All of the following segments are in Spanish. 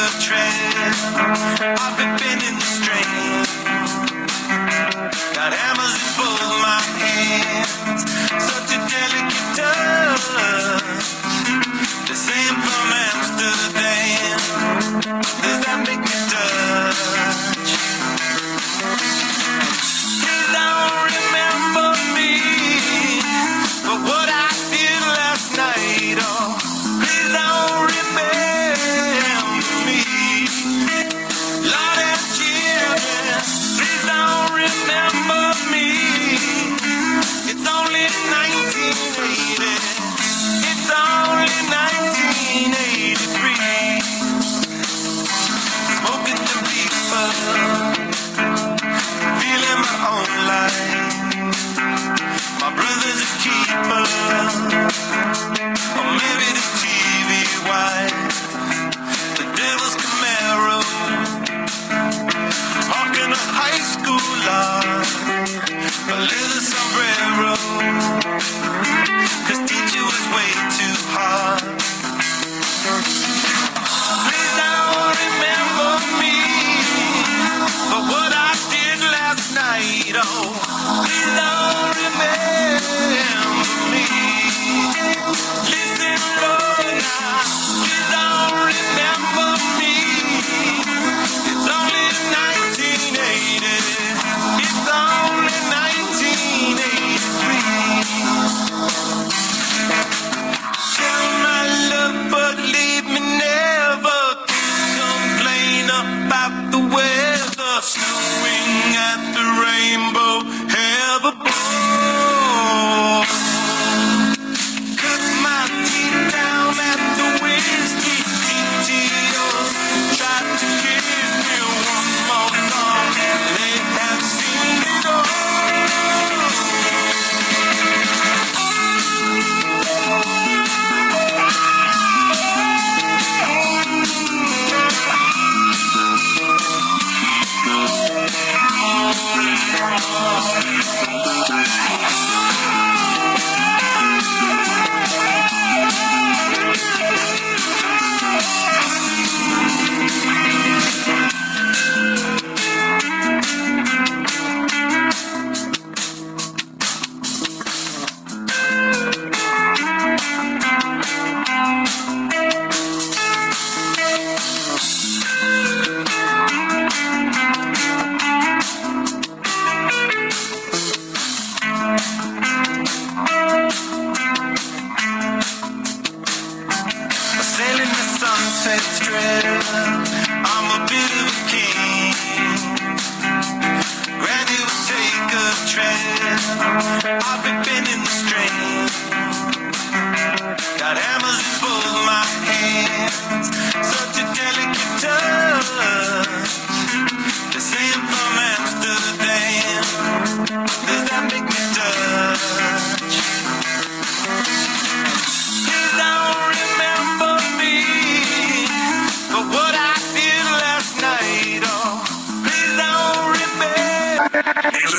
Take a. I've been bending the string. Got hammers in both my hands. Such a delicate touch.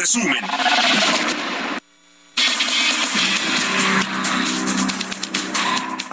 Resumen,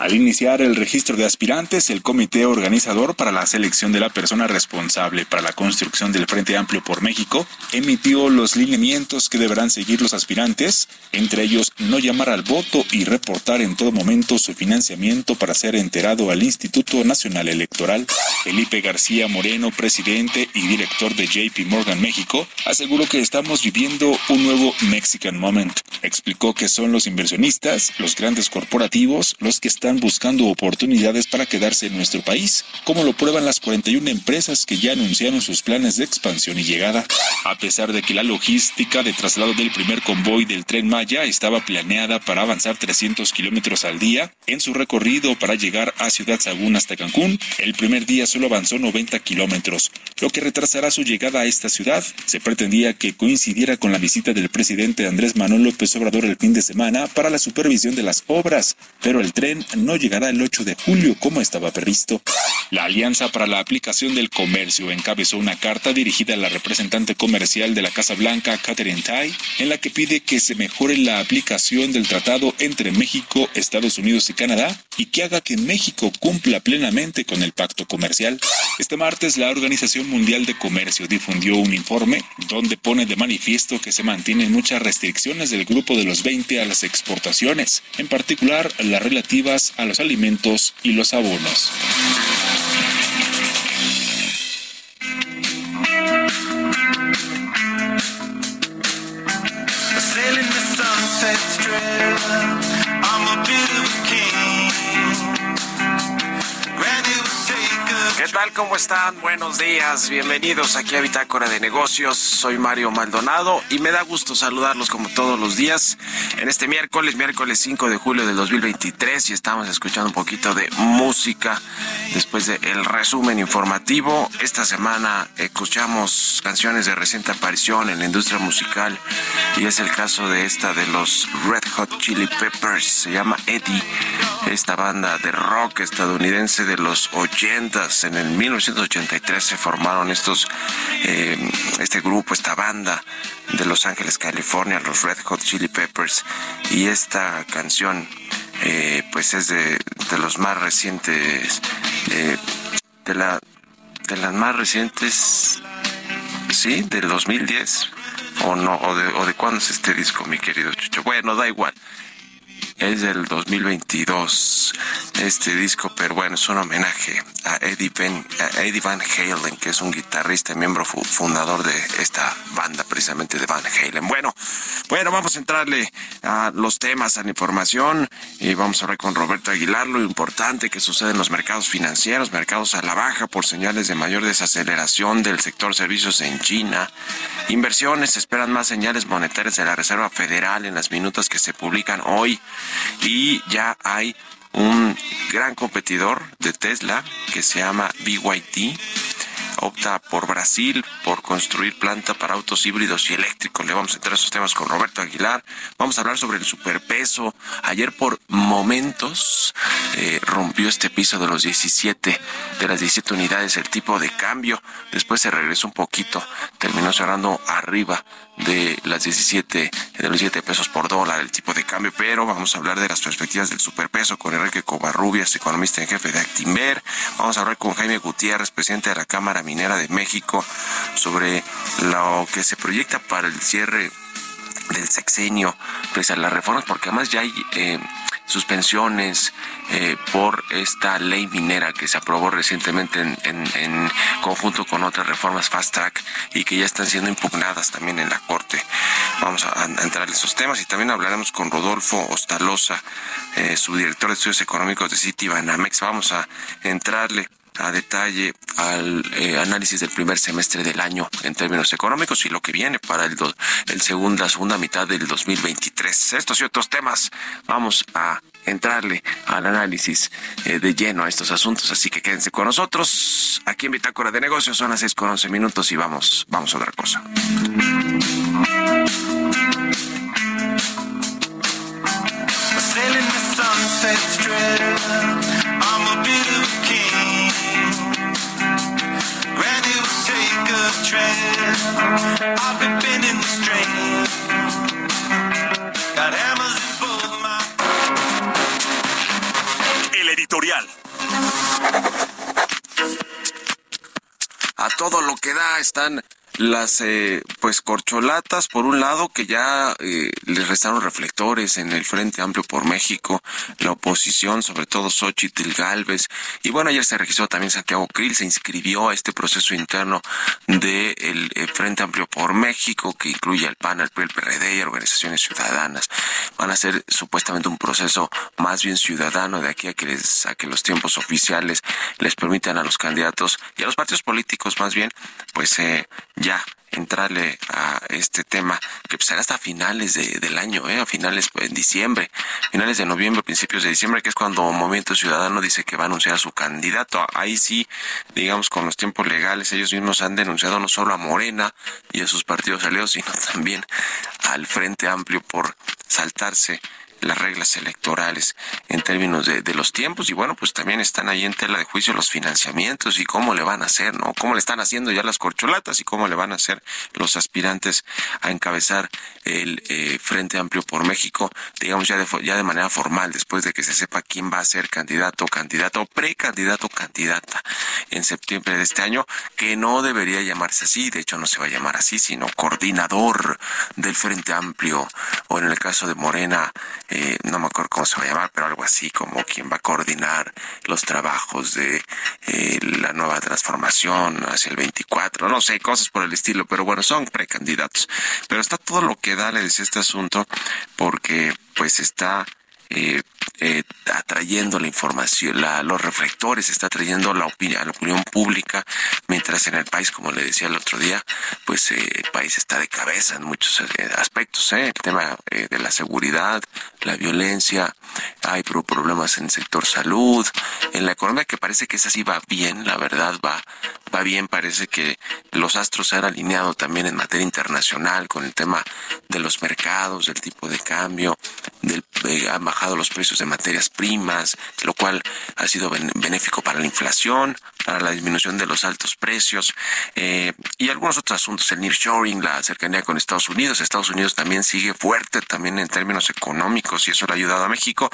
Al iniciar el registro de aspirantes, el comité organizador para la selección de la persona responsable para la construcción del Frente Amplio por México emitió los lineamientos que deberán seguir los aspirantes, entre ellos no llamar al voto y reportar en todo momento su financiamiento para ser enterado al Instituto Nacional Electoral. Felipe García Moreno, presidente y director de JP Morgan México, aseguró que estamos viviendo un nuevo Mexican Moment. Explicó que son los inversionistas, los grandes corporativos, los que están buscando oportunidades para quedarse en nuestro país, como lo prueban las 41 empresas que ya anunciaron sus planes de expansión y llegada. A pesar de que la logística de traslado del primer convoy del tren Maya estaba planeada para avanzar 300 kilómetros al día en su recorrido para llegar a Ciudad Sagún hasta Cancún, el primer día solo avanzó 90 kilómetros, lo que retrasará su llegada a esta ciudad. Se pretendía que coincidiera con la visita del presidente Andrés Manuel López Obrador el fin de semana para la supervisión de las obras, pero el tren no llegará el 8 de julio como estaba previsto. La Alianza para la Aplicación del Comercio encabezó una carta dirigida a la representante comercial de la Casa Blanca, Catherine Tai, en la que pide que se mejore la aplicación del tratado entre México, Estados Unidos y Canadá y que haga que México cumpla plenamente con el pacto comercial. Este martes, la Organización Mundial de Comercio difundió un informe donde pone de manifiesto que se mantienen muchas restricciones del grupo de los 20 a las exportaciones, en particular las relativas a los alimentos y los abonos. ¿Qué tal? ¿Cómo están? Buenos días. Bienvenidos aquí a Bitácora de Negocios. Soy Mario Maldonado y me da gusto saludarlos como todos los días en este miércoles, miércoles 5 de julio del 2023 y estamos escuchando un poquito de música después del resumen informativo. Esta semana escuchamos canciones de reciente aparición en la industria musical y es el caso de esta de los Red Hot Chili Peppers. Se llama Eddie, esta banda de rock estadounidense de los 80s. En el 1983 se formaron estos, eh, este grupo, esta banda de Los Ángeles, California, los Red Hot Chili Peppers. Y esta canción, eh, pues es de, de los más recientes, eh, de la de las más recientes, sí, del 2010 o no, o de, o de cuándo es este disco, mi querido Chucho. Bueno, da igual. Es del 2022 este disco, pero bueno, es un homenaje a Eddie, Van, a Eddie Van Halen, que es un guitarrista y miembro fu- fundador de esta banda, precisamente de Van Halen. Bueno, bueno, vamos a entrarle a los temas, a la información, y vamos a hablar con Roberto Aguilar, lo importante que sucede en los mercados financieros, mercados a la baja por señales de mayor desaceleración del sector servicios en China. Inversiones esperan más señales monetarias de la Reserva Federal en las minutas que se publican hoy y ya hay un gran competidor de Tesla que se llama BYD opta por Brasil por construir planta para autos híbridos y eléctricos. Le vamos a entrar a esos temas con Roberto Aguilar. Vamos a hablar sobre el superpeso. Ayer por momentos eh, rompió este piso de los 17, de las 17 unidades el tipo de cambio. Después se regresó un poquito. Terminó cerrando arriba de las 17, de los 17 pesos por dólar el tipo de cambio, pero vamos a hablar de las perspectivas del superpeso con Enrique Covarrubias, economista en jefe de Actimber. Vamos a hablar con Jaime Gutiérrez, presidente de la Cámara Minera de México, sobre lo que se proyecta para el cierre del sexenio, pese a las reformas, porque además ya hay eh, suspensiones eh, por esta ley minera que se aprobó recientemente en, en- en conjunto con otras reformas fast track y que ya están siendo impugnadas también en la Corte. Vamos a, entrar en esos temas y también hablaremos con Rodolfo Ostaloza, eh, subdirector de estudios económicos de Citibanamex. Vamos a entrarle a detalle al eh, análisis del primer semestre del año en términos económicos y lo que viene para el, do- el segundo, la segunda mitad del 2023. Estos y otros temas vamos a entrarle al análisis eh, de lleno a estos asuntos, así que quédense con nosotros aquí en Bitácora de Negocios, son las 6 con 11 minutos y vamos, vamos a otra cosa. I'm El editorial. A todo lo que da están las eh, pues corcholatas por un lado que ya eh, les restaron reflectores en el Frente Amplio por México, la oposición, sobre todo Xochitl Galvez, y bueno, ayer se registró también Santiago Krill, se inscribió a este proceso interno del de eh, Frente Amplio por México, que incluye al PAN, al el PRD y organizaciones ciudadanas. Van a ser supuestamente un proceso más bien ciudadano de aquí a que, les, a que los tiempos oficiales les permitan a los candidatos y a los partidos políticos más bien, pues eh, ya entrarle a este tema que pues, será hasta finales de, del año, ¿eh? a finales pues, en diciembre, finales de noviembre, principios de diciembre, que es cuando Movimiento Ciudadano dice que va a anunciar a su candidato. Ahí sí, digamos, con los tiempos legales, ellos mismos han denunciado no solo a Morena y a sus partidos aliados, sino también al Frente Amplio por saltarse las reglas electorales en términos de, de, los tiempos y bueno, pues también están ahí en tela de juicio los financiamientos y cómo le van a hacer, ¿no? Cómo le están haciendo ya las corcholatas y cómo le van a hacer los aspirantes a encabezar el eh, Frente Amplio por México, digamos ya de, ya de manera formal, después de que se sepa quién va a ser candidato, candidato, precandidato, candidata en septiembre de este año, que no debería llamarse así, de hecho no se va a llamar así, sino coordinador del Frente Amplio, o en el caso de Morena, eh, no me acuerdo cómo se va a llamar, pero algo así como quien va a coordinar los trabajos de eh, la nueva transformación hacia el 24, no sé, cosas por el estilo, pero bueno, son precandidatos. Pero está todo lo que da, le decía este asunto, porque pues está eh, eh, atrayendo la información, la, los reflectores, está atrayendo la opinión, la opinión pública, mientras en el país, como le decía el otro día, pues eh, el país está de cabeza en muchos eh, aspectos, ¿eh? el tema de la seguridad, la violencia, hay problemas en el sector salud, en la economía que parece que esa sí va bien, la verdad va, va bien, parece que los astros se han alineado también en materia internacional con el tema de los mercados, del tipo de cambio, del, han bajado los precios de materias primas, lo cual ha sido benéfico para la inflación, para la disminución de los altos precios eh, y algunos otros asuntos, el nearshoring, la cercanía con Estados Unidos. Estados Unidos también sigue fuerte también en términos económicos y eso le ha ayudado a México,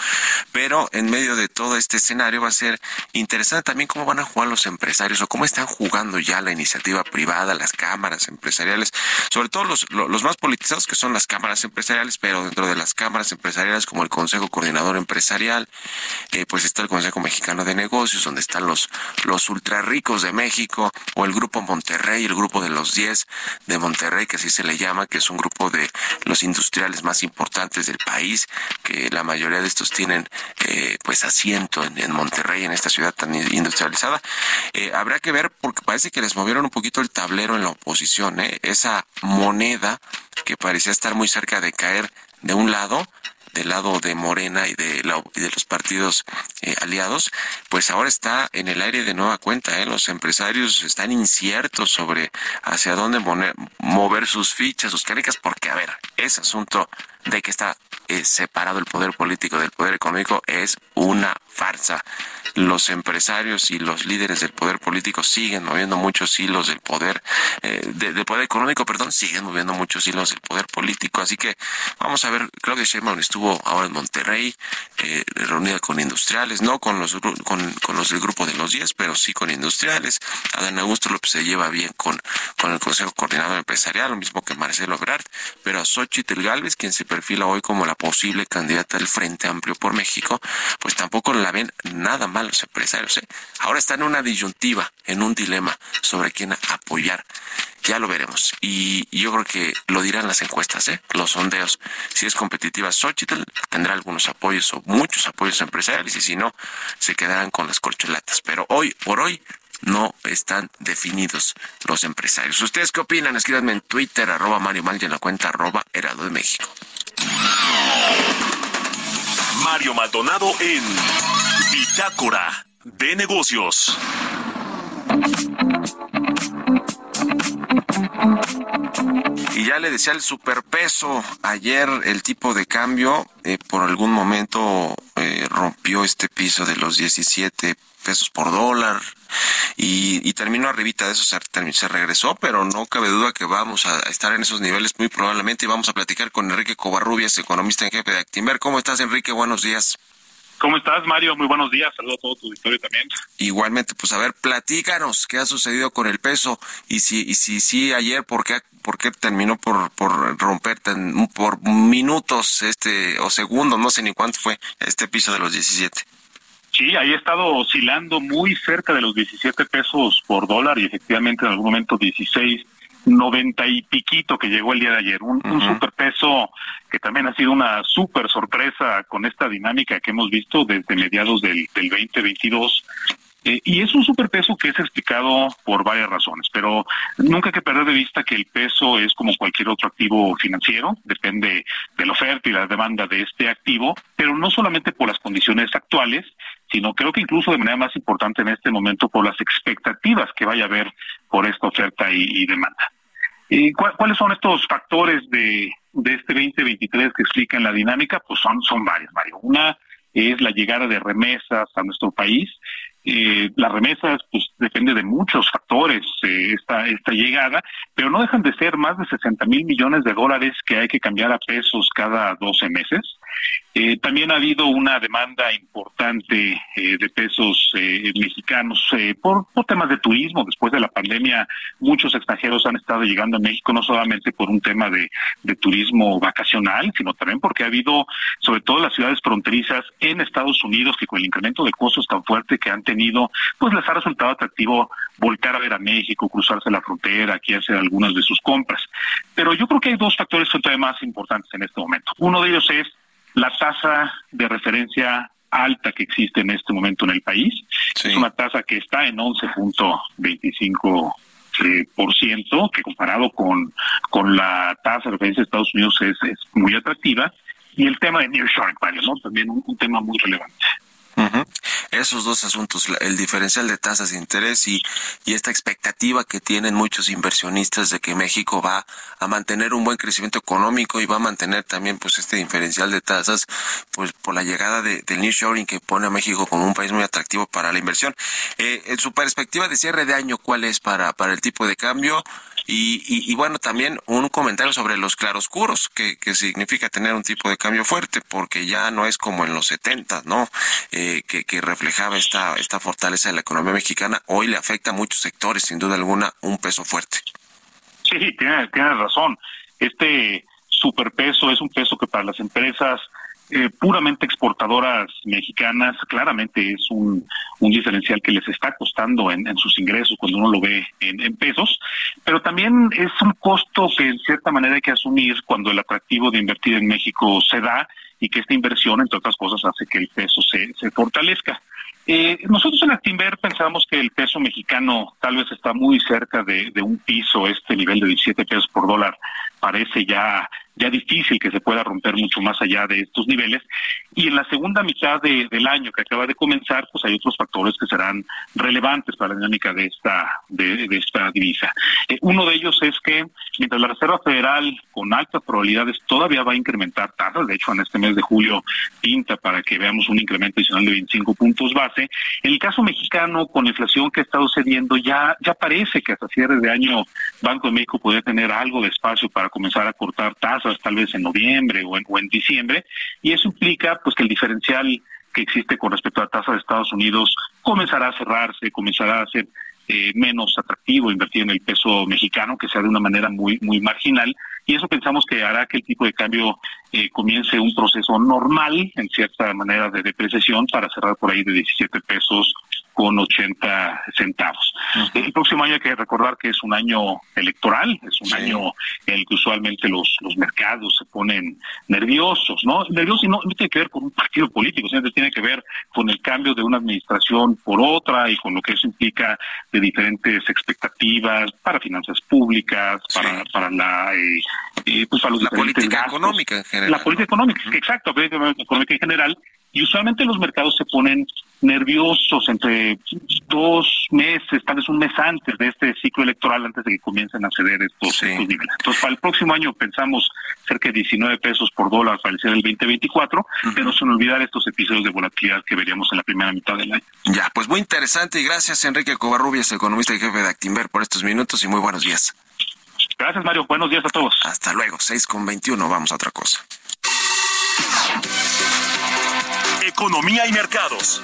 pero en medio de todo este escenario va a ser interesante también cómo van a jugar los empresarios o cómo están jugando ya la iniciativa privada, las cámaras empresariales, sobre todo los, los más politizados que son las cámaras empresariales, pero dentro de las cámaras empresariales como el Consejo Coordinador Empresarial, eh, pues está el Consejo Mexicano de Negocios, donde están los, los ricos de México, o el Grupo Monterrey, el Grupo de los 10 de Monterrey, que así se le llama, que es un grupo de los industriales más importantes del país, que la mayoría de estos tienen eh, pues asiento en, en, Monterrey, en esta ciudad tan industrializada. Eh, habrá que ver, porque parece que les movieron un poquito el tablero en la oposición, ¿eh? esa moneda que parecía estar muy cerca de caer de un lado, del lado de Morena y de, la, y de los partidos eh, aliados, pues ahora está en el aire de nueva cuenta. ¿eh? Los empresarios están inciertos sobre hacia dónde mover sus fichas, sus canicas, porque, a ver, ese asunto de que está eh, separado el poder político del poder económico es una farsa. Los empresarios y los líderes del poder político siguen moviendo muchos hilos del poder, eh, de, del poder económico, perdón, siguen moviendo muchos hilos del poder político. Así que vamos a ver, Claudia Sheinbaum estuvo ahora en Monterrey, eh, reunida con industriales, no con los, con, con los del grupo de los 10, pero sí con industriales. Adán Augusto López se lleva bien con, con el Consejo Coordinador Empresarial, lo mismo que Marcelo Ebrard, pero a Xochitl Galvez, quien se perfila hoy como la posible candidata del Frente Amplio por México, pues tampoco la ven nada mal los empresarios. ¿eh? Ahora están en una disyuntiva, en un dilema sobre quién apoyar. Ya lo veremos. Y yo creo que lo dirán las encuestas, ¿eh? los sondeos. Si es competitiva, Xochitl tendrá algunos apoyos o muchos apoyos empresariales y si no, se quedarán con las corcholatas. Pero hoy, por hoy, no están definidos los empresarios. ¿Ustedes qué opinan? Escríbanme en Twitter, arroba Mario Mal en la cuenta arroba Herado de México. Mario Maldonado en Bitácora de Negocios. Y ya le decía el superpeso, ayer el tipo de cambio eh, por algún momento eh, rompió este piso de los 17 pesos por dólar y, terminó arribita de eso, se, se, regresó, pero no cabe duda que vamos a estar en esos niveles muy probablemente y vamos a platicar con Enrique Covarrubias, economista en jefe de Actimber. ¿Cómo estás, Enrique? Buenos días. ¿Cómo estás, Mario? Muy buenos días. Saludos a todo tu auditorio también. Igualmente, pues a ver, platícanos qué ha sucedido con el peso y si y si sí ayer por qué por qué terminó por por romper por minutos este o segundos, no sé ni cuánto fue este piso de los 17. Sí, ahí ha estado oscilando muy cerca de los 17 pesos por dólar y efectivamente en algún momento 16 90 y piquito que llegó el día de ayer, un, superpeso que también ha sido una super sorpresa con esta dinámica que hemos visto desde mediados del, del 2022 eh, y es un superpeso que es explicado por varias razones, pero nunca hay que perder de vista que el peso es como cualquier otro activo financiero, depende de la oferta y la demanda de este activo, pero no solamente por las condiciones actuales, sino creo que incluso de manera más importante en este momento por las expectativas que vaya a haber por esta oferta y, demanda. ¿Y ¿Cuáles son estos factores de, de este 2023 que explican la dinámica? Pues son, son varios, Mario. Una es la llegada de remesas a nuestro país eh, las remesas, pues depende de muchos factores eh, esta, esta llegada, pero no dejan de ser más de 60 mil millones de dólares que hay que cambiar a pesos cada 12 meses. Eh, también ha habido una demanda importante eh, de pesos mexicanos por, por, temas de turismo. Después de la pandemia, muchos extranjeros han estado llegando a México no solamente por un tema de, turismo vacacional, sino también porque ha habido, sobre todo las ciudades fronterizas en Estados Unidos, que con el incremento de costos tan fuerte que han tenido, pues les ha resultado atractivo volcar a ver a México, cruzarse la frontera, aquí hacer algunas de sus compras. Pero yo creo que hay dos factores que son más importantes en este momento. Uno de ellos es la tasa de referencia alta que existe en este momento en el país. Es una tasa que está en 11.25 eh, por ciento, que comparado con, con la tasa de referencia de Estados Unidos es, es muy atractiva. Y el tema de nearshoring, ¿no? También un tema muy relevante. Esos dos asuntos, el diferencial de tasas de interés y, y esta expectativa que tienen muchos inversionistas de que México va a mantener un buen crecimiento económico y va a mantener también pues este diferencial de tasas pues por la llegada de, del nearshoring que pone a México como un país muy atractivo para la inversión. Eh, en su perspectiva de cierre de año, ¿cuál es para, para el tipo de cambio? Y, y, bueno, también un comentario sobre los claroscuros, que, que significa tener un tipo de cambio fuerte, porque ya no es como en los 70, ¿no? Eh, que, que reflejaba esta, esta fortaleza de la economía mexicana. Hoy le afecta a muchos sectores, sin duda alguna, un peso fuerte. Sí, tiene, tiene razón. Este superpeso es un peso que para las empresas eh, puramente exportadoras mexicanas, claramente es un, un, diferencial que les está costando en, en sus ingresos cuando uno lo ve en, en, pesos, pero también es un costo que en cierta manera hay que asumir cuando el atractivo de invertir en México se da y que esta inversión, entre otras cosas, hace que el peso se, se fortalezca. Eh, nosotros en Actimber pensamos que el peso mexicano tal vez está muy cerca de, de un piso, este nivel de 17 pesos por dólar. Parece ya ya difícil que se pueda romper mucho más allá de estos niveles. Y en la segunda mitad de, del año que acaba de comenzar, pues hay otros factores que serán relevantes para la dinámica de esta, de, esta divisa. Eh, uno de ellos es que mientras la Reserva Federal con altas probabilidades todavía va a incrementar tasas, de hecho en este mes de julio pinta para que veamos un incremento adicional de 25 puntos base, en el caso mexicano con la inflación que ha estado cediendo ya, ya parece que hasta cierre de año Banco de México puede tener algo de espacio para comenzar a cortar tasas tal vez en noviembre o en, o en diciembre, y eso implica pues que el diferencial que existe con respecto a la tasa de Estados Unidos comenzará a cerrarse, comenzará a ser eh, menos atractivo invertir en el peso mexicano, que sea de una manera muy muy marginal, y eso pensamos que hará que el tipo de cambio eh, comience un proceso normal, en cierta manera de depreciación, para cerrar por ahí de 17 pesos con 80 centavos. El próximo año hay que recordar que es un año electoral, es un año en el que usualmente los, los mercados se ponen nerviosos, ¿no? Nerviosos y no, tiene que ver con un partido político, sino tiene que ver con el cambio de una administración por otra y con lo que eso implica de diferentes expectativas para finanzas públicas, para, para la, eh, eh pues para la política económica en general. La política económica, exacto, la política económica en general y usualmente los mercados se ponen nerviosos entre dos meses, tal vez un mes antes de este ciclo electoral, antes de que comiencen a ceder estos, niveles. Entonces, para el próximo año pensamos cerca de 19 pesos por dólar para el cierre del 2024, pero sin olvidar estos episodios de volatilidad que veríamos en la primera mitad del año. Ya, pues muy interesante y gracias Enrique Covarrubias, economista y jefe de Actimber, por estos minutos y muy buenos días. Gracias Mario, buenos días a todos. Hasta luego, 6 con 21, vamos a otra cosa economía y mercados.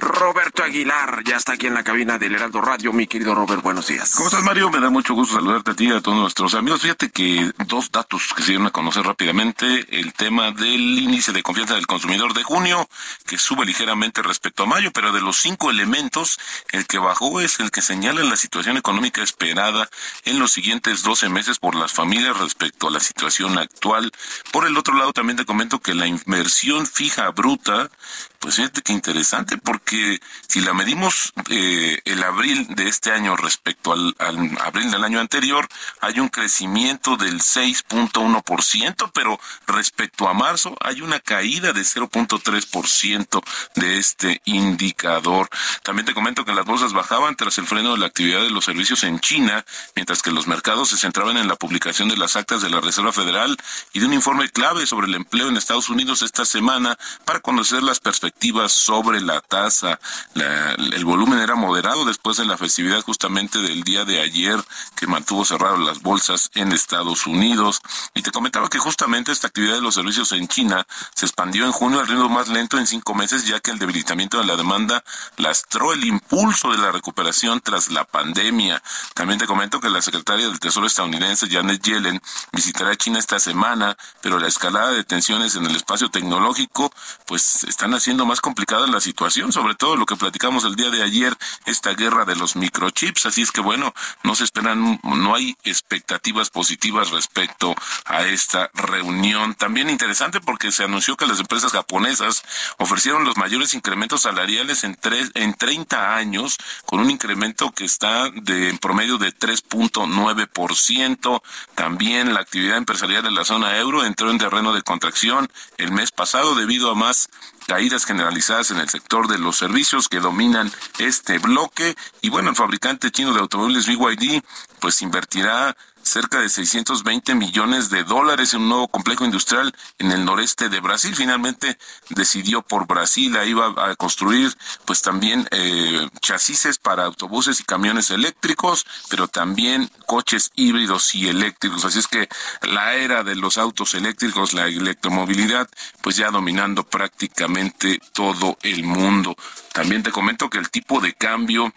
Roberto Aguilar ya está aquí en la cabina del Heraldo Radio. Mi querido Robert, buenos días. ¿Cómo estás, Mario? Me da mucho gusto saludarte a ti y a todos nuestros amigos. Fíjate que dos datos que se dieron a conocer rápidamente. El tema del índice de confianza del consumidor de junio, que sube ligeramente respecto a mayo, pero de los cinco elementos, el que bajó es el que señala la situación económica esperada en los siguientes 12 meses por las familias respecto a la situación actual. Por el otro lado, también te comento que la inversión fija bruta pues fíjate qué interesante, porque si la medimos eh, el abril de este año respecto al, al, abril del año anterior, hay un crecimiento del 6.1%, pero respecto a marzo hay una caída de 0.3% de este indicador. También te comento que las bolsas bajaban tras el freno de la actividad de los servicios en China, mientras que los mercados se centraban en la publicación de las actas de la Reserva Federal y de un informe clave sobre el empleo en Estados Unidos esta semana para conocer las perspectivas sobre la tasa. el volumen era moderado después de la festividad justamente del día de ayer que mantuvo cerradas las bolsas en Estados Unidos. Y te comentaba que justamente esta actividad de los servicios en China se expandió en junio al ritmo más lento en cinco meses, ya que el debilitamiento de la demanda lastró el impulso de la recuperación tras la pandemia. También te comento que la secretaria del Tesoro estadounidense, Janet Yellen, visitará China esta semana, pero la escalada de tensiones en el espacio tecnológico, pues están haciendo más complicada la situación, sobre todo lo que platicamos el día de ayer, esta guerra de los microchips. Así es que bueno, no se esperan, no hay expectativas positivas respecto a esta reunión. También interesante porque se anunció que las empresas japonesas ofrecieron los mayores incrementos salariales en, tres, en 30 años, con un incremento que está de en promedio de 3.9%. También la actividad empresarial en la zona euro entró en terreno de contracción el mes pasado debido a más caídas generalizadas en el sector de los servicios que dominan este bloque. Y bueno, el fabricante chino de automóviles BYD pues invertirá cerca de 620 millones de dólares en un nuevo complejo industrial en el noreste de Brasil. Finalmente decidió por Brasil, ahí va a construir pues también eh, chasis para autobuses y camiones eléctricos, pero también coches híbridos y eléctricos. Así es que la era de los autos eléctricos, la electromovilidad, pues ya dominando prácticamente todo el mundo. También te comento que el tipo de cambio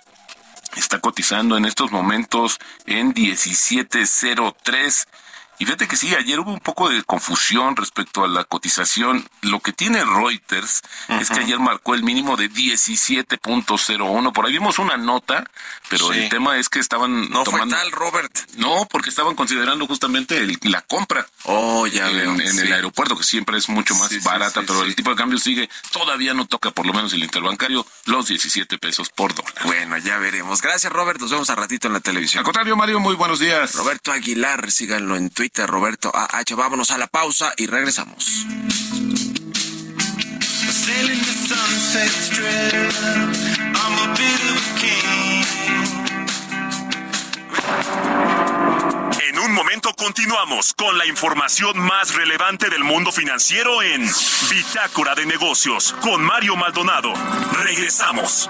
está cotizando en estos momentos en 1703 y fíjate que sí, ayer hubo un poco de confusión respecto a la cotización. Lo que tiene Reuters es que ayer marcó el mínimo de 17.01. Por ahí vimos una nota, pero el tema es que estaban no tomando... fue tal, Robert. No, porque estaban considerando justamente el, la compra. Oh, ya en, veo. en sí. el aeropuerto, que siempre es mucho más Sí, barata, pero el tipo de cambio sigue, todavía no toca por lo menos el interbancario, los 17 pesos por dólar. Bueno, ya veremos. Gracias, Robert. Nos vemos a ratito en la televisión. Al contrario, Mario, muy buenos días. Roberto Aguilar, síganlo en Twitter, Roberto AH. Vámonos a la pausa y regresamos. En un momento continuamos con la información más relevante del mundo financiero en Bitácora de Negocios con Mario Maldonado. Regresamos.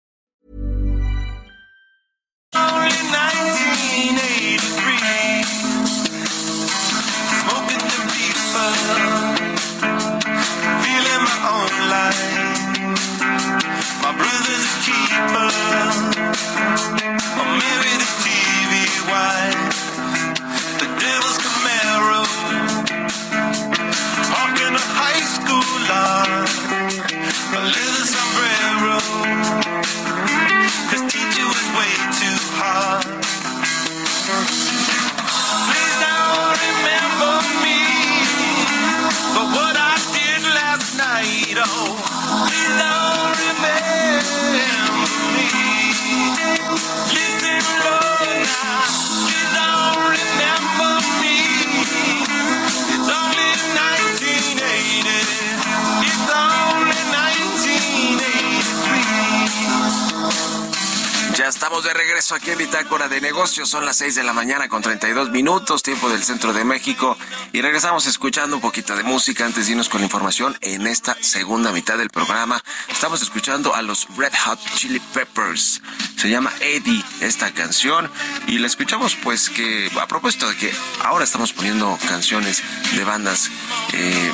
Only 1983. heart. Estamos de regreso aquí en Bitácora de Negocios. Son las 6 de la mañana con 32 minutos, tiempo del centro de México. Y regresamos escuchando un poquito de música antes de irnos con la información. En esta segunda mitad del programa estamos escuchando a los Red Hot Chili Peppers. Se llama Eddie esta canción. Y la escuchamos pues que a propósito de que ahora estamos poniendo canciones de bandas eh,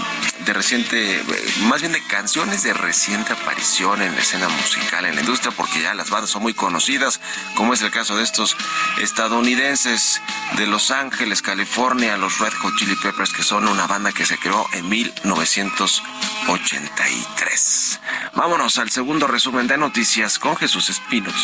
de reciente, más bien de canciones de reciente aparición en la escena musical, en la industria, porque ya las bandas son muy conocidas, como es el caso de estos estadounidenses de Los Ángeles, California, los Red Hot Chili Peppers, que son una banda que se creó en 1983. Vámonos al segundo resumen de noticias con Jesús Espinos.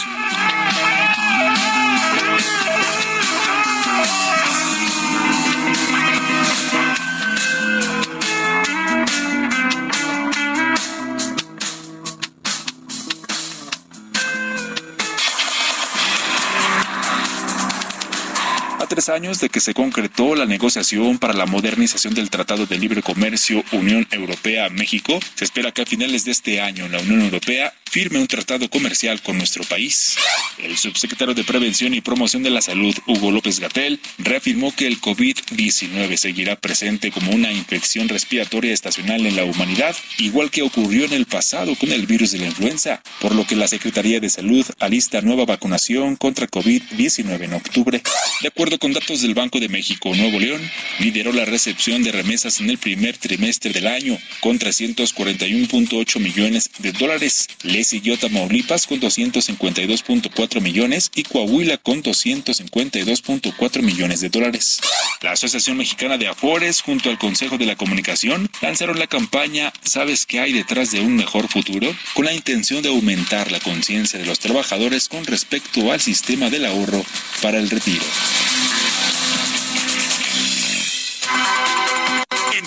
Tres años de que se concretó la negociación para la modernización del Tratado de Libre Comercio Unión Europea-México, se espera que a finales de este año la Unión Europea firme un tratado comercial con nuestro país. El subsecretario de Prevención y Promoción de la Salud, Hugo López Gatel, reafirmó que el COVID-19 seguirá presente como una infección respiratoria estacional en la humanidad, igual que ocurrió en el pasado con el virus de la influenza, por lo que la Secretaría de Salud alista nueva vacunación contra COVID-19 en octubre. De acuerdo con datos del Banco de México, Nuevo León lideró la recepción de remesas en el primer trimestre del año con 341.8 millones de dólares. Le siguió Tamaulipas con 252.4 millones y Coahuila con 252.4 millones de dólares. La Asociación Mexicana de Afores junto al Consejo de la Comunicación lanzaron la campaña ¿Sabes qué hay detrás de un mejor futuro? con la intención de aumentar la conciencia de los trabajadores con respecto al sistema del ahorro para el retiro.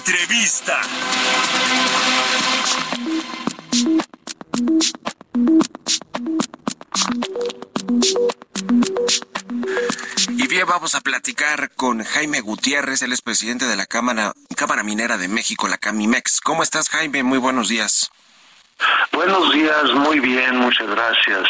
Entrevista. Y bien, vamos a platicar con Jaime Gutiérrez, él es presidente de la Cámara, Cámara Minera de México, la Camimex. ¿Cómo estás, Jaime? Muy buenos días. Buenos días, muy bien, muchas gracias.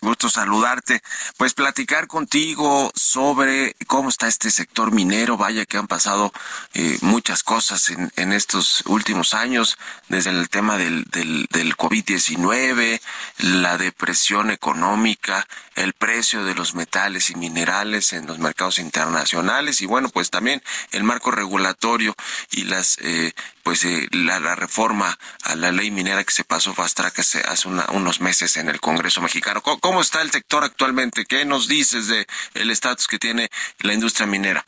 Gusto saludarte. Pues platicar contigo sobre cómo está este sector minero. Vaya que han pasado eh, muchas cosas en, en, estos últimos años, desde el tema del, del, del COVID-19, la depresión económica, el precio de los metales y minerales en los mercados internacionales y bueno, pues también el marco regulatorio y las eh, pues eh, la, reforma a la ley minera que se pasó fast track hace, hace una, unos meses en el Congreso mexicano. ¿Cómo, ¿Cómo, está el sector actualmente? ¿Qué nos dices de el estatus que tiene la industria minera?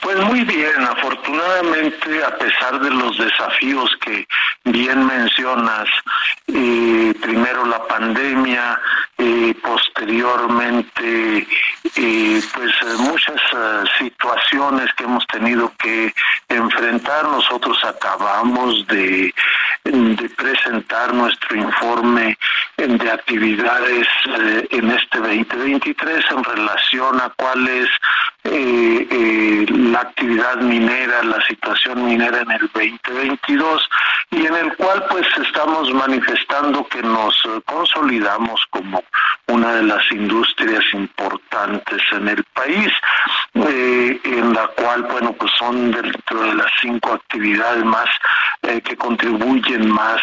Pues muy bien, afortunadamente, a pesar de los desafíos que bien mencionas, eh, primero la pandemia, eh, posteriormente, eh, pues muchas uh, situaciones que hemos tenido que enfrentar. Nosotros acabamos de presentar nuestro informe de actividades eh, en este 2023 en relación a cuál es eh, eh, la actividad minera, la situación minera en el 2022 y en el cual pues estamos manifestando que nos consolidamos como una de las industrias importantes en el país, en la cual bueno pues son dentro de las cinco actividades más que contribuyen más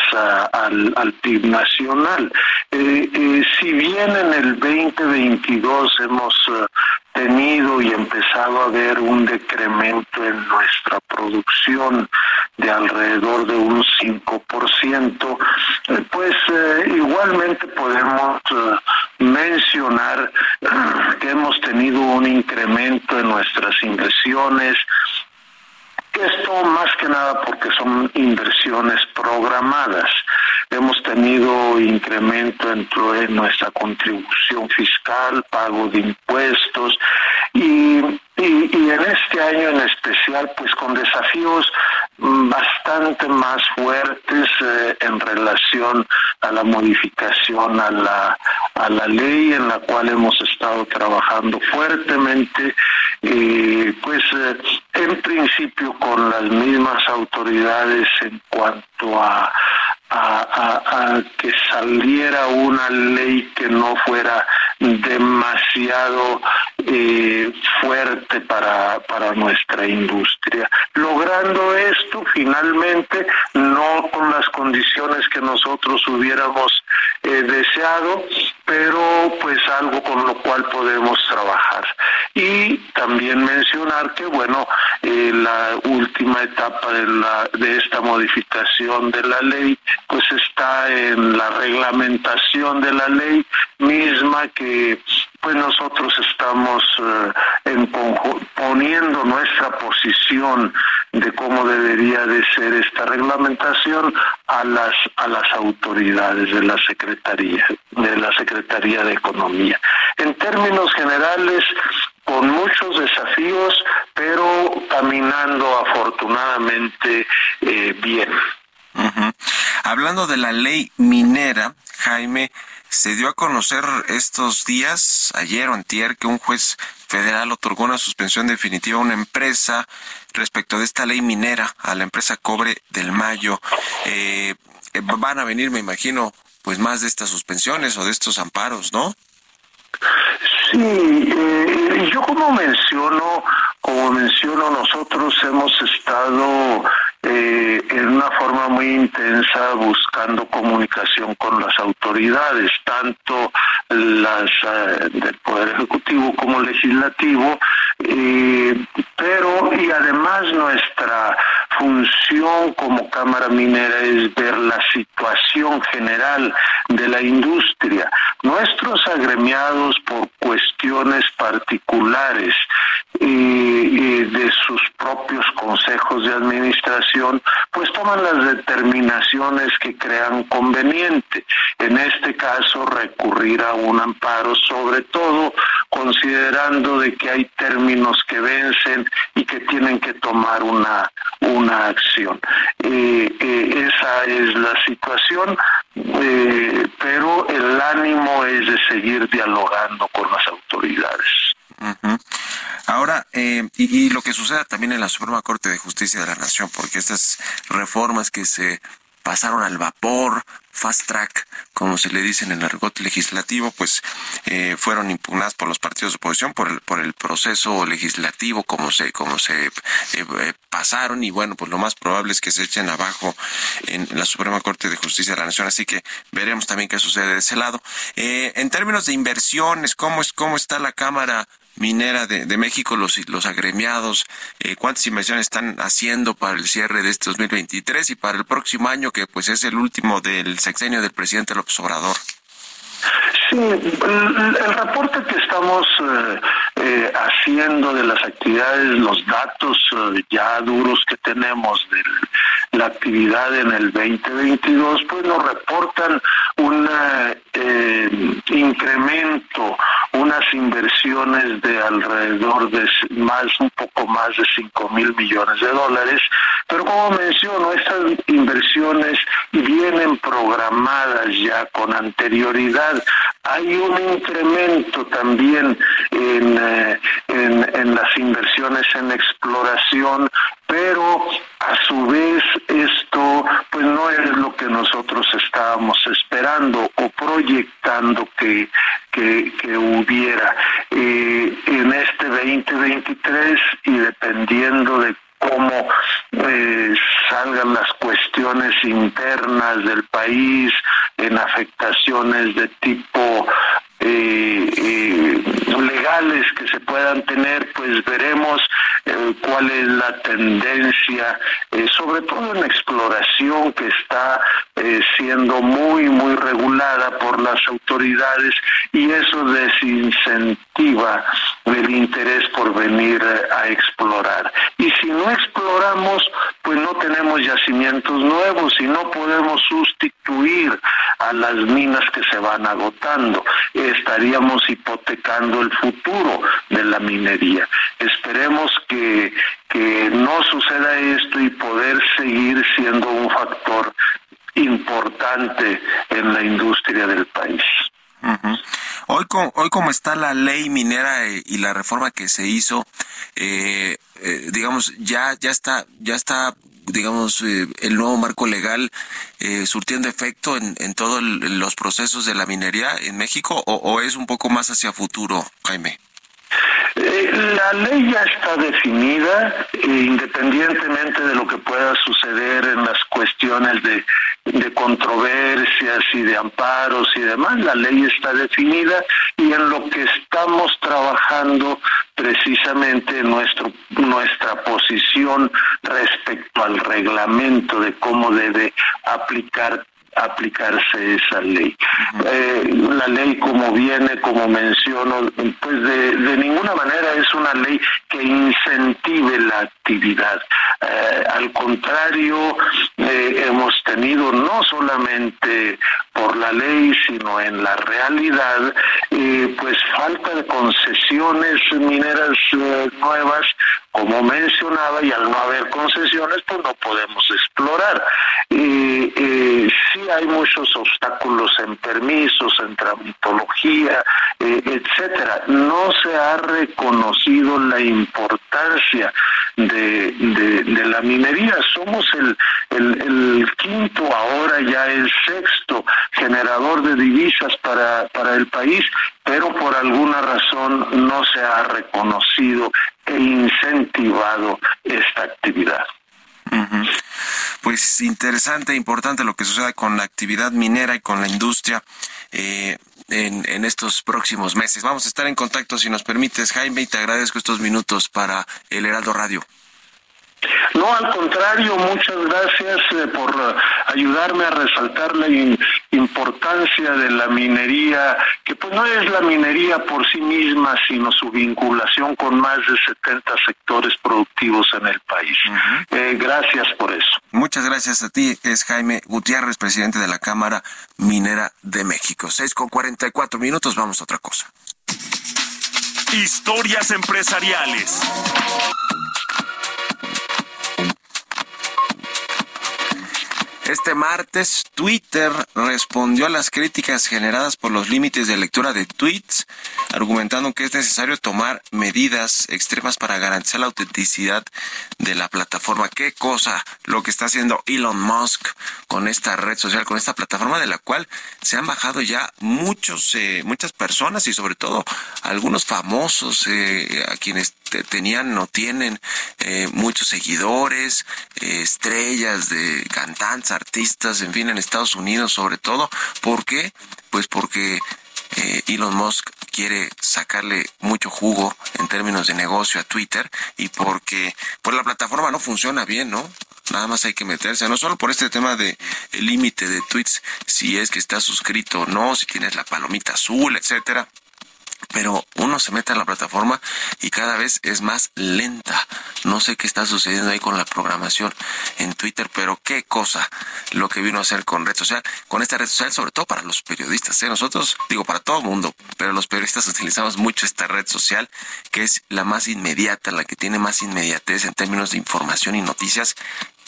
al, al PIB nacional. Eh, eh, si bien en el 2022 hemos eh, tenido y empezado a ver un decremento en nuestra producción de alrededor de un 5%, pues igualmente podemos mencionar que hemos tenido un incremento en nuestras inversiones, esto más que nada porque son inversiones programadas. Hemos tenido incremento de nuestra contribución fiscal, pago de impuestos y, y, en este año en especial pues con desafíos bastante más fuertes eh, en relación a la modificación a la, a la ley en la cual hemos estado trabajando fuertemente, pues eh, en principio con las mismas autoridades en cuanto a, a, que saliera una ley que no fuera demasiado eh, fuerte para, para nuestra industria. Logrando esto, finalmente, no con las condiciones que nosotros hubiéramos eh, deseado, pero pues algo con lo cual podemos trabajar. Y también mencionar que, bueno, eh, la última etapa de, la, de esta modificación de la ley, pues está en la reglamentación de la ley misma que pues nosotros estamos eh, en poniendo nuestra posición de cómo debería de ser esta reglamentación a las a las autoridades de la secretaría de la secretaría de economía. En términos generales con muchos desafíos pero caminando afortunadamente eh, bien. Hablando de la ley minera Jaime se dio a conocer estos días, ayer o antier, que un juez federal otorgó una suspensión definitiva a una empresa respecto de esta ley minera, a la empresa Cobre del Mayo. Eh, eh, van a venir, me imagino, pues más de estas suspensiones o de estos amparos, ¿no? Sí, eh, yo como menciono, como menciono, nosotros hemos estado eh, en una forma muy intensa buscando comunicación con las autoridades, tanto las eh, del Poder Ejecutivo como Legislativo, eh, pero y además nuestra función como Cámara Minera es ver la situación general de la industria. Nuestros agremiados por cuestiones particulares y de sus propios consejos de administración, pues toman las determinaciones que crean conveniente. En este caso, recurrir a un amparo, sobre todo considerando de que hay términos que vencen y que tienen que tomar una, una acción. Eh, eh, esa es la situación, eh, pero el ánimo es de seguir dialogando con las autoridades. Ahora, eh, y, lo que suceda también en la Suprema Corte de Justicia de la Nación, porque estas reformas que se pasaron al vapor, fast track, como se le dice en el argot legislativo, pues eh, fueron impugnadas por los partidos de oposición por el, por el proceso legislativo, como se, como se eh, pasaron, y bueno, pues lo más probable es que se echen abajo en la Suprema Corte de Justicia de la Nación, así que veremos también qué sucede de ese lado. en términos de inversiones, ¿cómo es, cómo está la Cámara minera de, de México, los, los agremiados, eh, cuántas inversiones están haciendo para el cierre de este 2023 y para el próximo año, que pues es el último del sexenio del presidente López Obrador. Sí, el, reporte que estamos eh, eh, haciendo de las actividades, los datos ya duros que tenemos de la actividad en el 2022, pues nos reportan un incremento, una unas inversiones de alrededor de más, un poco más de 5 mil millones de dólares, pero como menciono, estas inversiones vienen programadas ya con anterioridad. Hay un incremento también en, eh, en las inversiones en exploración, pero a su vez esto pues no es lo que nosotros estábamos esperando o proyectando que, que, hubiera. Eh, en este 2023 y dependiendo de cómo eh, salgan las cuestiones internas del país en afectaciones de tipo eh, eh, legales que se puedan tener, pues veremos eh, cuál es la tendencia, eh, sobre todo en exploración que está eh, siendo muy, muy regulada por las autoridades y eso desincentiva el interés por venir a explorar. Y si no exploramos, pues no tenemos yacimientos nuevos y no podemos sustituir a las minas que se van agotando. Estaríamos hipotecando el futuro de la minería. Esperemos que, que no suceda esto y poder seguir siendo un factor importante en la industria del país. Ujú. Hoy, co- hoy como está la ley minera eh, y la reforma que se hizo, eh, eh, digamos, ya, ya está, ya está, digamos, eh, el nuevo marco legal eh, surtiendo efecto en, en todos los procesos de la minería en México o, o es un poco más hacia futuro, Jaime? Eh, la ley ya está definida, eh, independientemente de lo que pueda suceder en las cuestiones de, de controversias y de amparos y demás. La ley está definida y en lo que estamos trabajando precisamente nuestro, nuestra posición respecto al reglamento de cómo debe aplicar aplicarse esa ley. Eh, la ley como viene, como menciono, pues de, de ninguna manera es una ley que incentive la actividad. Eh, al contrario, eh, hemos tenido no solamente por la ley, sino en la realidad, pues falta de concesiones mineras nuevas, como mencionaba, y al no haber concesiones, pues no podemos explorar. Eh, sí hay muchos obstáculos en permisos, en tramitología, eh, etcétera. No se ha reconocido la importancia de, la minería. Somos el ahora ya el sexto generador de divisas para, para el país, pero por alguna razón no se ha reconocido e incentivado esta actividad. Pues interesante e importante lo que suceda con la actividad minera y con la industria eh, en, en estos próximos meses. Vamos a estar en contacto si nos permites, Jaime, y te agradezco estos minutos para el Heraldo Radio. No, al contrario, muchas gracias eh, por eh, ayudarme a resaltar la in- importancia de la minería, que pues no es la minería por sí misma, sino su vinculación con más de 70 sectores productivos en el país. Eh, gracias por eso. Muchas gracias a ti. Es Jaime Gutiérrez, presidente de la Cámara Minera de México. Seis con 44 minutos. Vamos a otra cosa. Historias empresariales. Este martes, Twitter respondió a las críticas generadas por los límites de lectura de tweets, argumentando que es necesario tomar medidas extremas para garantizar la autenticidad de la plataforma. Qué cosa lo que está haciendo Elon Musk con esta red social, con esta plataforma de la cual se han bajado ya muchos, eh, muchas personas y sobre todo algunos famosos eh, a quienes te- tenían o tienen eh, muchos seguidores, eh, estrellas de cantantes, artistas, en fin, en Estados Unidos sobre todo. ¿Por qué? Pues porque eh, Elon Musk quiere sacarle mucho jugo en términos de negocio a Twitter y porque pues la plataforma no funciona bien, ¿no? Nada más hay que meterse, no solo por este tema de límite de tweets, si es que estás suscrito o no, si tienes la palomita azul, etcétera, pero uno se mete a la plataforma y cada vez es más lenta. No sé qué está sucediendo ahí con la programación en Twitter, pero qué cosa lo que vino a hacer con red social, con esta red social, sobre todo para los periodistas. ¿eh? Nosotros, digo, para todo el mundo, pero los periodistas utilizamos mucho esta red social, que es la más inmediata, la que tiene más inmediatez en términos de información y noticias.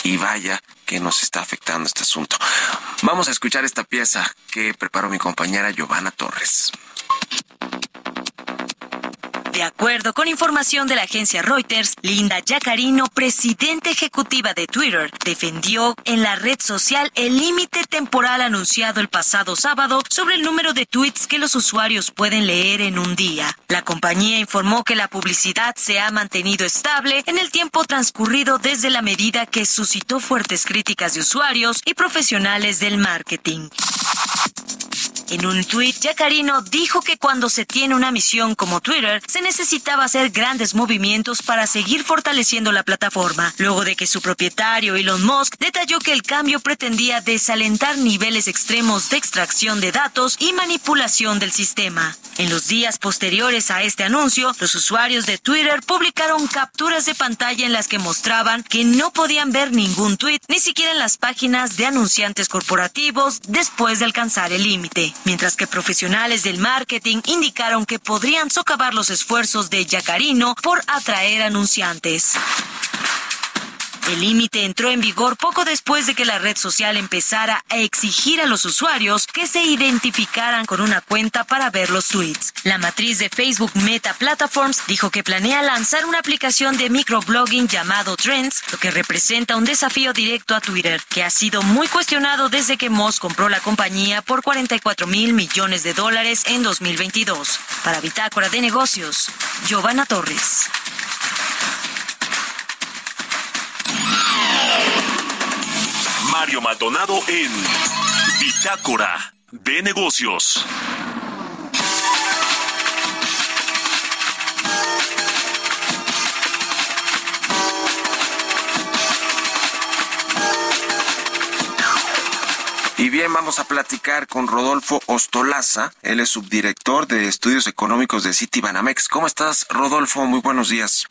Y vaya que nos está afectando este asunto. Vamos a escuchar esta pieza que preparó mi compañera Giovanna Torres. De acuerdo con información de la agencia Reuters, Linda Yacarino, presidenta ejecutiva de Twitter, defendió en la red social el límite temporal anunciado el pasado sábado sobre el número de tweets que los usuarios pueden leer en un día. La compañía informó que la publicidad se ha mantenido estable en el tiempo transcurrido desde la medida que suscitó fuertes críticas de usuarios y profesionales del marketing. En un tuit, Yacarino dijo que cuando se tiene una misión como Twitter, se necesitaba hacer grandes movimientos para seguir fortaleciendo la plataforma, luego de que su propietario Elon Musk detalló que el cambio pretendía desalentar niveles extremos de extracción de datos y manipulación del sistema. En los días posteriores a este anuncio, los usuarios de Twitter publicaron capturas de pantalla en las que mostraban que no podían ver ningún tweet, ni siquiera en las páginas de anunciantes corporativos después de alcanzar el límite mientras que profesionales del marketing indicaron que podrían socavar los esfuerzos de Yacarino por atraer anunciantes. El límite entró en vigor poco después de que la red social empezara a exigir a los usuarios que se identificaran con una cuenta para ver los tweets. La matriz de Facebook Meta Platforms dijo que planea lanzar una aplicación de microblogging llamado Trends, lo que representa un desafío directo a Twitter, que ha sido muy cuestionado desde que Moss compró la compañía por 44 mil millones de dólares en 2022. Para Bitácora de Negocios, Giovanna Torres. Mario Maldonado en Bitácora de Negocios. Y bien, vamos a platicar con Rodolfo Ostolaza. Él es subdirector de estudios económicos de Citibanamex. ¿Cómo estás, Rodolfo? Muy buenos días.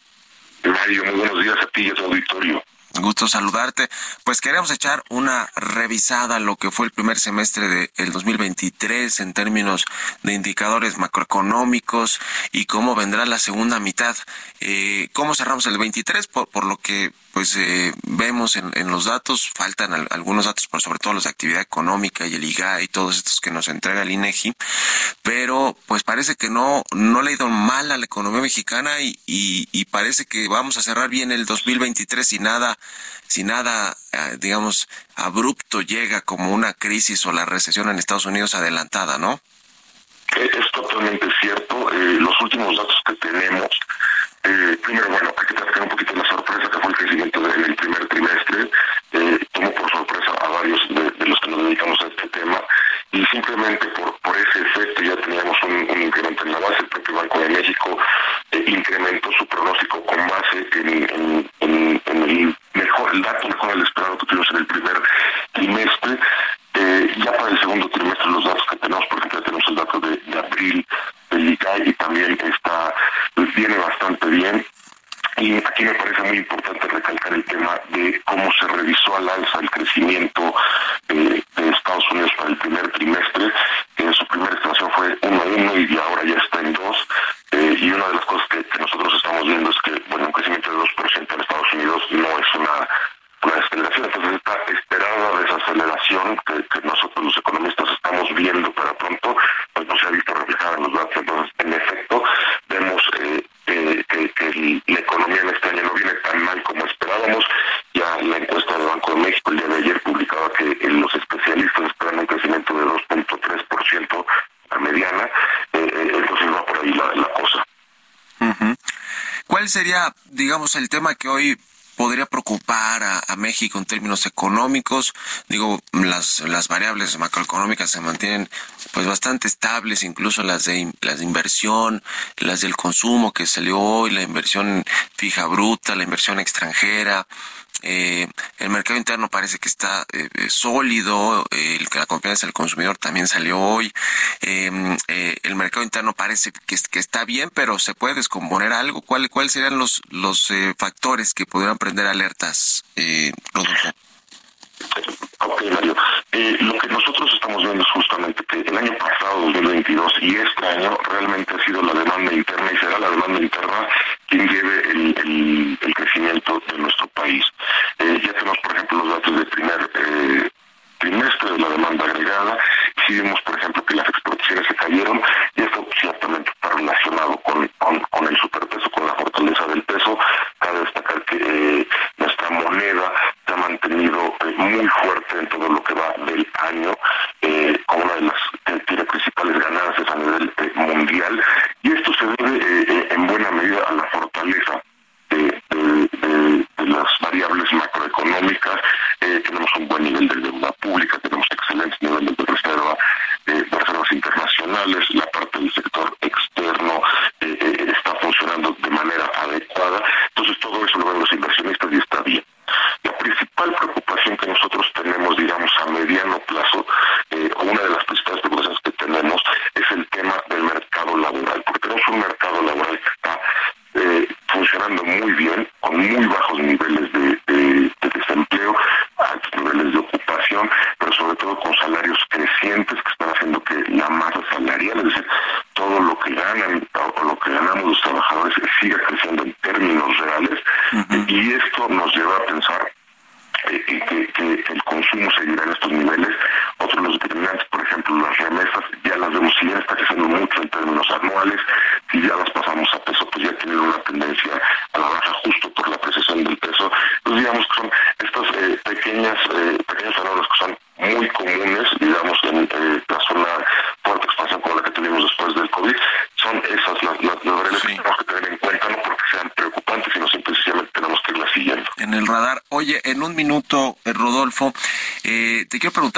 Mario, muy buenos días a ti y a tu auditorio. Gusto saludarte. Pues queremos echar una revisada a lo que fue el primer semestre del 2023 en términos de indicadores macroeconómicos y cómo vendrá la segunda mitad. Eh, ¿Cómo cerramos el 23? Por, por lo que pues eh, vemos en, en, los datos, faltan al, algunos datos, pero sobre todo los de actividad económica y el IGA y todos estos que nos entrega el INEGI, pero pues parece que no, no le ha ido mal a la economía mexicana y, y, y parece que vamos a cerrar bien el 2023 sin nada, sin nada, eh, digamos, abrupto llega como una crisis o la recesión en Estados Unidos adelantada, ¿no? Es totalmente cierto. Eh, los últimos datos que tenemos eh, primero, bueno, hay que platicar un poquito la sorpresa que fue el crecimiento en el primer trimestre. Eh, tomó por sorpresa a varios de, de, los que nos dedicamos a este tema y simplemente por, por ese efecto ya teníamos un, incremento en la base. El Banco de México eh, incrementó su pronóstico con base en, el mejor, el dato mejor del esperado que tuvimos en el primer trimestre. Eh, ya para el segundo trimestre los datos que tenemos, por ejemplo, tenemos el dato de, de abril del ICAI y también está viene bastante bien. Y aquí me parece muy importante recalcar el tema de cómo se revisó al alza el crecimiento eh, de Estados Unidos para el primer trimestre. En su primera estimación fue 1.1 y ahora ya está en 2. Eh, y una de las cosas que, que, nosotros estamos viendo es que, bueno, un crecimiento de 2% en Estados Unidos no es una, una desaceleración. Entonces, esta esperada desaceleración que, que nosotros los economistas estamos viendo para pronto, pues no se ha visto reflejada en los datos. Entonces, en efecto, vemos eh, eh, que, la economía en año no viene tan mal como esperábamos. Ya la encuesta del Banco de México el día de ayer publicaba que eh, los especialistas esperan un crecimiento de 2.3% a mediana. Eh, entonces va por ahí la, cosa. ¿Cuál sería, digamos, el tema que hoy podría preocupar a, México en términos económicos. Digo, las, las variables macroeconómicas se mantienen pues bastante estables, incluso las de las de inversión, las del consumo que salió hoy, la inversión fija bruta, la inversión extranjera, el mercado interno parece que está sólido, la confianza del consumidor también salió hoy, el mercado interno parece que, que, está bien, pero se puede descomponer algo. ¿Cuáles cuál serían los, los factores que pudieran prender alertas, Rodolfo? Eh, lo que nosotros estamos viendo es justamente que el año pasado, 2022, y este año realmente ha sido la demanda interna y será la demanda interna quien lleve el, crecimiento de nuestro país. Eh, ya tenemos, por ejemplo, los datos del primer eh, trimestre de la demanda agregada. Si vemos, por ejemplo, que las exportaciones se cayeron, y esto ciertamente está relacionado con, con, el superpeso, con la fortaleza del peso. Cabe destacar que nuestra moneda se ha mantenido eh, muy fuerte en todo lo que va del año, eh, como una de las que tiene principales ganancias a nivel mundial, y esto se debe en buena medida a la fortaleza de, las variables macroeconómicas, tenemos un buen nivel de deuda pública, tenemos excelentes niveles de reserva, de reservas internacionales, la parte del sector externo está funcionando de manera adecuada, entonces todo eso lo ven los inversionistas y está bien. La principal preocupación que nosotros tenemos, digamos, a mediano plazo, o una de las principales preocupaciones que tenemos, es el tema del mercado laboral, porque tenemos un mercado laboral que está funcionando muy bien, con muy bajos niveles de, desempleo, altos niveles de ocupación, pero sobre todo con salarios crecientes que están haciendo que la masa salarial, es decir, todo lo que ganan o lo que ganamos los trabajadores siga creciendo en términos reales. Y esto nos lleva a pensar eh, que, que, el consumo seguirá en estos niveles. Otros los determinantes, por ejemplo, las remesas, ya las vemos, si ya está creciendo mucho en términos anuales, si ya las pasamos a peso, pues ya tienen una tendencia a la baja justo por la apreciación del peso. Entonces, digamos que son estas eh, pequeñas, eh, pequeños fenómenos que son muy comunes, digamos, en eh, la zona fuerte expansión como la que tuvimos después del COVID, son esas las, las, variables que tenemos que tener en cuenta, no porque sean preocupantes, sino simplemente tenemos que irlas siguiendo. En el radar. Oye, en un minuto, eh, Rodolfo, eh,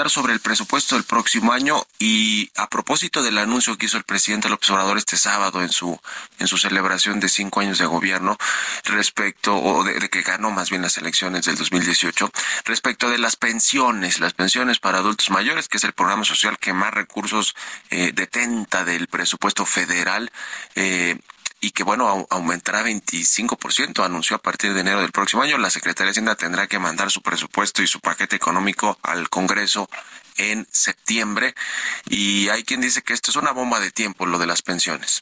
sobre el presupuesto del próximo año y a propósito del anuncio que hizo el presidente López Obrador este sábado en su en su celebración de cinco años de gobierno respecto o de, de que ganó más bien las elecciones del 2018 respecto de las pensiones, las pensiones para adultos mayores, que es el programa social que más recursos eh, detenta del presupuesto federal. Eh, y que bueno, aumentará 25%, anunció a partir de enero del próximo año. La Secretaría de Hacienda tendrá que mandar su presupuesto y su paquete económico al Congreso en septiembre. Y hay quien dice que esto es una bomba de tiempo, lo de las pensiones.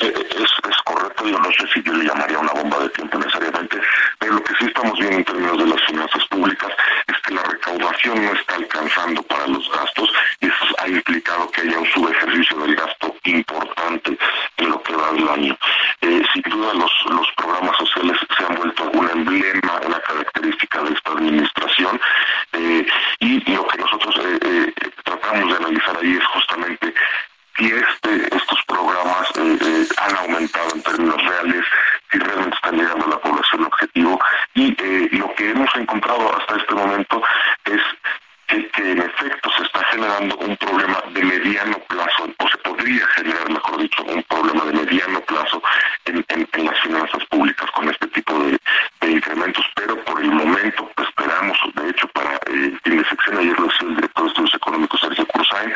Eh, es, es, correcto, yo no sé si yo le llamaría una bomba de tiempo necesariamente, pero lo que sí estamos viendo en términos de las finanzas públicas es que la recaudación no está alcanzando para los gastos y eso ha implicado que haya un subejercicio del gasto importante en lo que va del año. Eh, sin duda los, los programas sociales se han vuelto un emblema, una característica de esta administración eh, y lo que nosotros tratamos de analizar ahí es justamente si este, estos programas eh, eh, han aumentado en términos reales, si realmente están llegando a la población objetivo. Y eh, lo que hemos encontrado hasta este momento es que, en efecto se está generando un problema de mediano plazo, o se podría generar, mejor dicho, un problema de mediano plazo en, las finanzas públicas con este tipo de, incrementos, pero por el momento esperamos, de hecho, para el fin de sección, ayer lo decía el director de estudios económicos, Sergio Cruzay,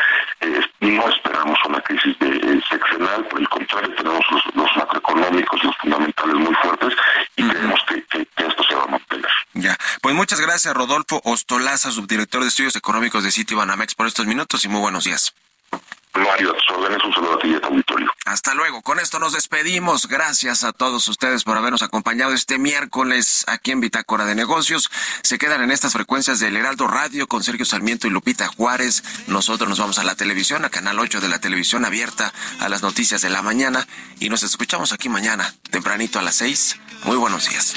no esperamos una crisis de, seccional, por el contrario, tenemos los, macroeconómicos, los fundamentales muy fuertes y creemos que, esto se va a mantener. Ya, pues muchas gracias Rodolfo Ostolaza, subdirector de estudios económicos de City Banamex por estos minutos y muy buenos días. Mario, un saludo a ti y a tu auditorio. Hasta luego. Con esto nos despedimos. Gracias a todos ustedes por habernos acompañado este miércoles aquí en Bitácora de Negocios. Se quedan en estas frecuencias del Heraldo Radio con Sergio Sarmiento y Lupita Juárez. Nosotros nos vamos a la televisión, a Canal 8 de la televisión abierta, a las noticias de la mañana. Y nos escuchamos aquí mañana, tempranito a las 6. Muy buenos días.